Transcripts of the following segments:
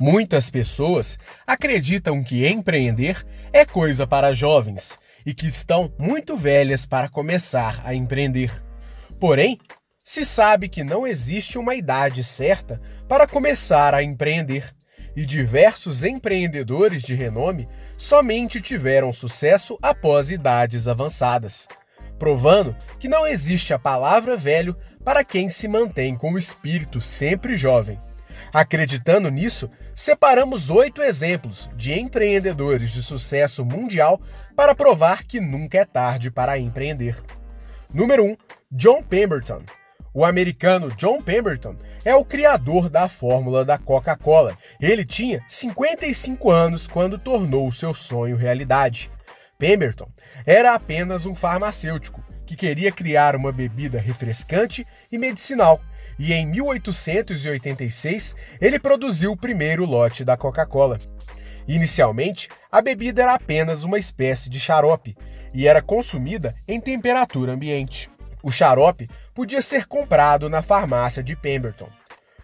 Muitas pessoas acreditam que empreender é coisa para jovens e que estão muito velhas para começar a empreender. Porém, se sabe que não existe uma idade certa para começar a empreender, e diversos empreendedores de renome somente tiveram sucesso após idades avançadas, provando que não existe a palavra velho para quem se mantém com o espírito sempre jovem. Acreditando nisso, separamos oito exemplos de empreendedores de sucesso mundial para provar que nunca é tarde para empreender. Número 1. John Pemberton. O americano John Pemberton é o criador da fórmula da Coca-Cola. Ele tinha 55 anos quando tornou seu sonho realidade. Pemberton era apenas um farmacêutico que queria criar uma bebida refrescante e medicinal e em 1886 ele produziu o primeiro lote da Coca-Cola. Inicialmente, a bebida era apenas uma espécie de xarope e era consumida em temperatura ambiente. O xarope podia ser comprado na farmácia de Pemberton.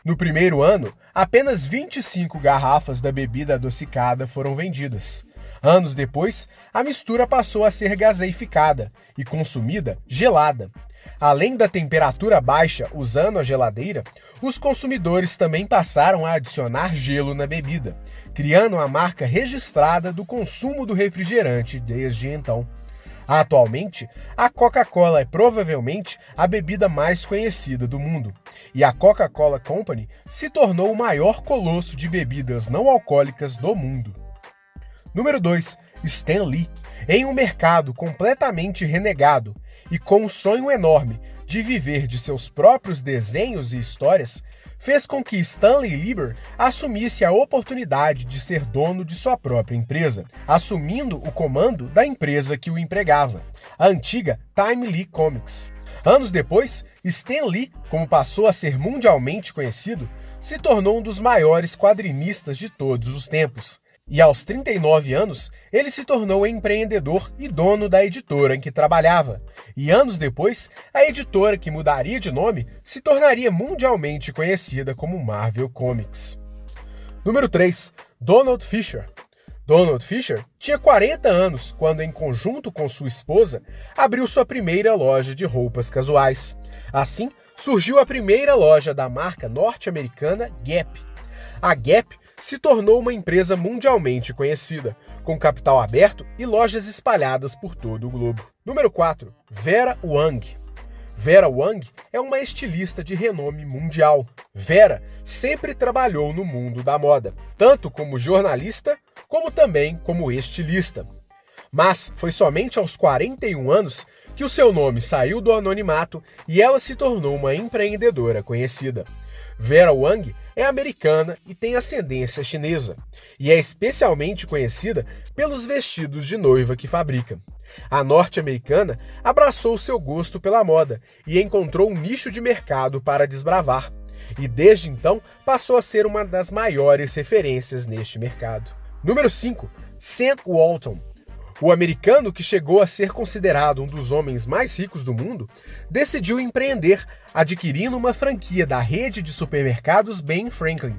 No primeiro ano, apenas 25 garrafas da bebida adocicada foram vendidas. Anos depois, a mistura passou a ser gaseificada e consumida gelada, Além da temperatura baixa usando a geladeira, os consumidores também passaram a adicionar gelo na bebida, criando a marca registrada do consumo do refrigerante desde então. Atualmente, a Coca-Cola é provavelmente a bebida mais conhecida do mundo, e a Coca-Cola Company se tornou o maior colosso de bebidas não alcoólicas do mundo. Número 2. Stan Lee. Em um mercado completamente renegado, e com um sonho enorme de viver de seus próprios desenhos e histórias, fez com que Stanley Lieber assumisse a oportunidade de ser dono de sua própria empresa, assumindo o comando da empresa que o empregava, a antiga Time Lee Comics. Anos depois, Stan Lee, como passou a ser mundialmente conhecido, se tornou um dos maiores quadrinistas de todos os tempos, e aos 39 anos, ele se tornou empreendedor e dono da editora em que trabalhava. E anos depois, a editora que mudaria de nome se tornaria mundialmente conhecida como Marvel Comics. Número 3. Donald Fisher. Donald Fisher tinha 40 anos quando, em conjunto com sua esposa, abriu sua primeira loja de roupas casuais. Assim, surgiu a primeira loja da marca norte-americana Gap. A Gap se tornou uma empresa mundialmente conhecida, com capital aberto e lojas espalhadas por todo o globo. Número 4. Vera Wang. Vera Wang é uma estilista de renome mundial. Vera sempre trabalhou no mundo da moda, tanto como jornalista como também como estilista. Mas foi somente aos 41 anos que o seu nome saiu do anonimato e ela se tornou uma empreendedora conhecida. Vera Wang é americana e tem ascendência chinesa, e é especialmente conhecida pelos vestidos de noiva que fabrica. A norte-americana abraçou seu gosto pela moda e encontrou um nicho de mercado para desbravar, e desde então passou a ser uma das maiores referências neste mercado. Número 5. Sam Walton o americano, que chegou a ser considerado um dos homens mais ricos do mundo, decidiu empreender, adquirindo uma franquia da rede de supermercados Ben Franklin,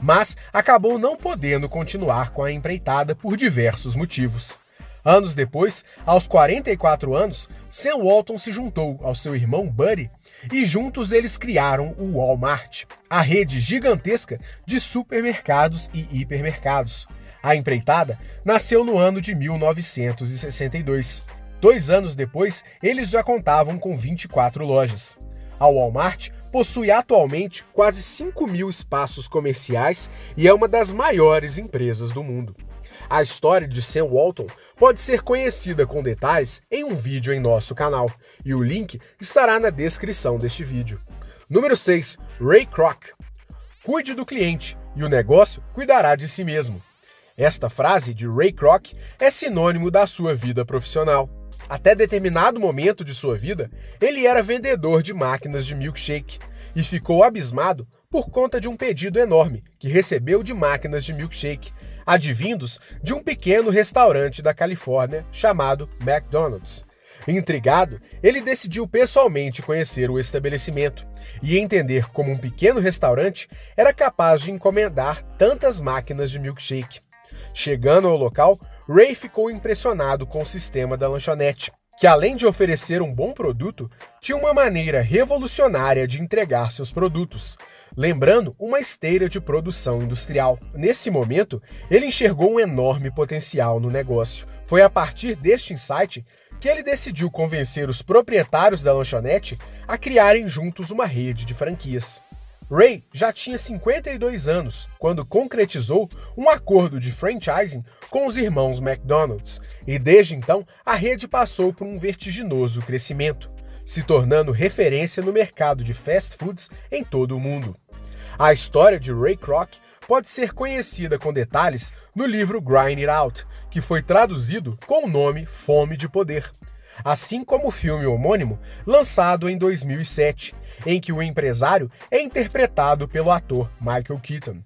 mas acabou não podendo continuar com a empreitada por diversos motivos. Anos depois, aos 44 anos, Sam Walton se juntou ao seu irmão Buddy e juntos eles criaram o Walmart, a rede gigantesca de supermercados e hipermercados a empreitada nasceu no ano de 1962. Dois anos depois, eles já contavam com 24 lojas. A Walmart possui atualmente quase 5 mil espaços comerciais e é uma das maiores empresas do mundo. A história de Sam Walton pode ser conhecida com detalhes em um vídeo em nosso canal, e o link estará na descrição deste vídeo. Número 6. Ray Kroc. Cuide do cliente e o negócio cuidará de si mesmo. Esta frase de Ray Kroc é sinônimo da sua vida profissional. Até determinado momento de sua vida, ele era vendedor de máquinas de milkshake e ficou abismado por conta de um pedido enorme que recebeu de máquinas de milkshake, advindos de um pequeno restaurante da Califórnia chamado McDonald's. Intrigado, ele decidiu pessoalmente conhecer o estabelecimento e entender como um pequeno restaurante era capaz de encomendar tantas máquinas de milkshake. Chegando ao local, Ray ficou impressionado com o sistema da lanchonete, que além de oferecer um bom produto, tinha uma maneira revolucionária de entregar seus produtos, lembrando uma esteira de produção industrial. Nesse momento, ele enxergou um enorme potencial no negócio. Foi a partir deste insight que ele decidiu convencer os proprietários da lanchonete a criarem juntos uma rede de franquias. Ray já tinha 52 anos quando concretizou um acordo de franchising com os irmãos McDonald's, e desde então a rede passou por um vertiginoso crescimento, se tornando referência no mercado de fast foods em todo o mundo. A história de Ray Kroc pode ser conhecida com detalhes no livro Grind It Out, que foi traduzido com o nome Fome de Poder, assim como o filme homônimo lançado em 2007, em que o empresário é interpretado pelo ator Michael Keaton.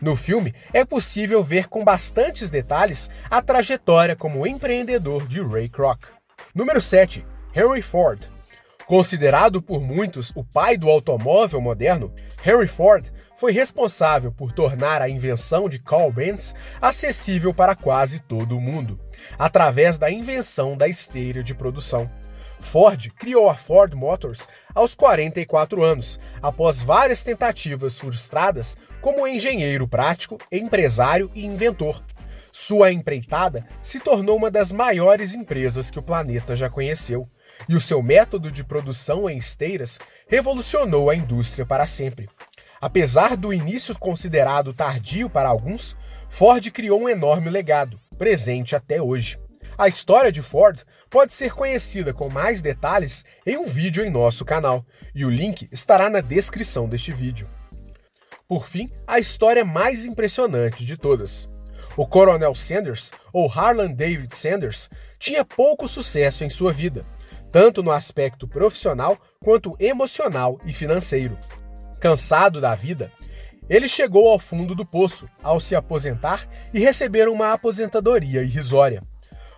No filme, é possível ver com bastantes detalhes a trajetória como empreendedor de Ray Kroc. Número 7. Henry Ford. Considerado por muitos o pai do automóvel moderno, Henry Ford foi responsável por tornar a invenção de Carl Benz acessível para quase todo o mundo, através da invenção da esteira de produção. Ford criou a Ford Motors aos 44 anos, após várias tentativas frustradas como engenheiro prático, empresário e inventor. Sua empreitada se tornou uma das maiores empresas que o planeta já conheceu, e o seu método de produção em esteiras revolucionou a indústria para sempre. Apesar do início considerado tardio para alguns, Ford criou um enorme legado, presente até hoje. A história de Ford pode ser conhecida com mais detalhes em um vídeo em nosso canal, e o link estará na descrição deste vídeo. Por fim, a história mais impressionante de todas. O Coronel Sanders, ou Harlan David Sanders, tinha pouco sucesso em sua vida, tanto no aspecto profissional quanto emocional e financeiro. Cansado da vida, ele chegou ao fundo do poço ao se aposentar e receber uma aposentadoria irrisória.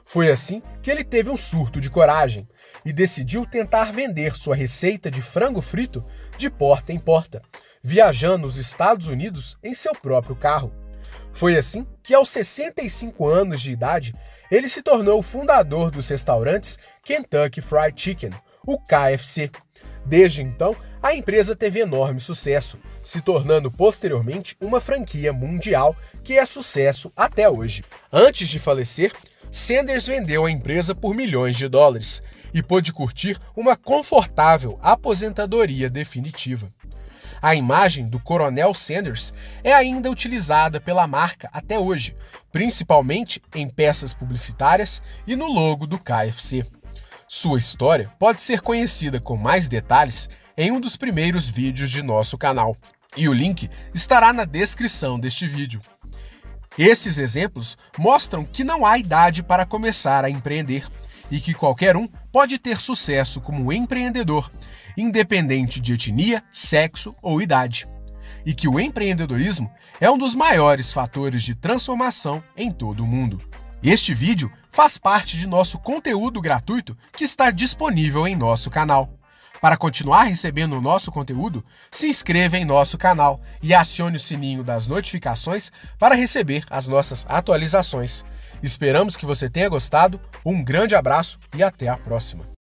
Foi assim que ele teve um surto de coragem e decidiu tentar vender sua receita de frango frito de porta em porta, viajando os Estados Unidos em seu próprio carro. Foi assim que, aos 65 anos de idade, ele se tornou o fundador dos restaurantes Kentucky Fried Chicken, o KFC. Desde então, a empresa teve enorme sucesso, se tornando posteriormente uma franquia mundial que é sucesso até hoje. Antes de falecer, Sanders vendeu a empresa por milhões de dólares e pôde curtir uma confortável aposentadoria definitiva. A imagem do Coronel Sanders é ainda utilizada pela marca até hoje, principalmente em peças publicitárias e no logo do KFC. Sua história pode ser conhecida com mais detalhes em um dos primeiros vídeos de nosso canal, e o link estará na descrição deste vídeo. Esses exemplos mostram que não há idade para começar a empreender e que qualquer um pode ter sucesso como empreendedor, independente de etnia, sexo ou idade. E que o empreendedorismo é um dos maiores fatores de transformação em todo o mundo. Este vídeo faz parte de nosso conteúdo gratuito que está disponível em nosso canal. Para continuar recebendo o nosso conteúdo, se inscreva em nosso canal e acione o sininho das notificações para receber as nossas atualizações. Esperamos que você tenha gostado, um grande abraço e até a próxima!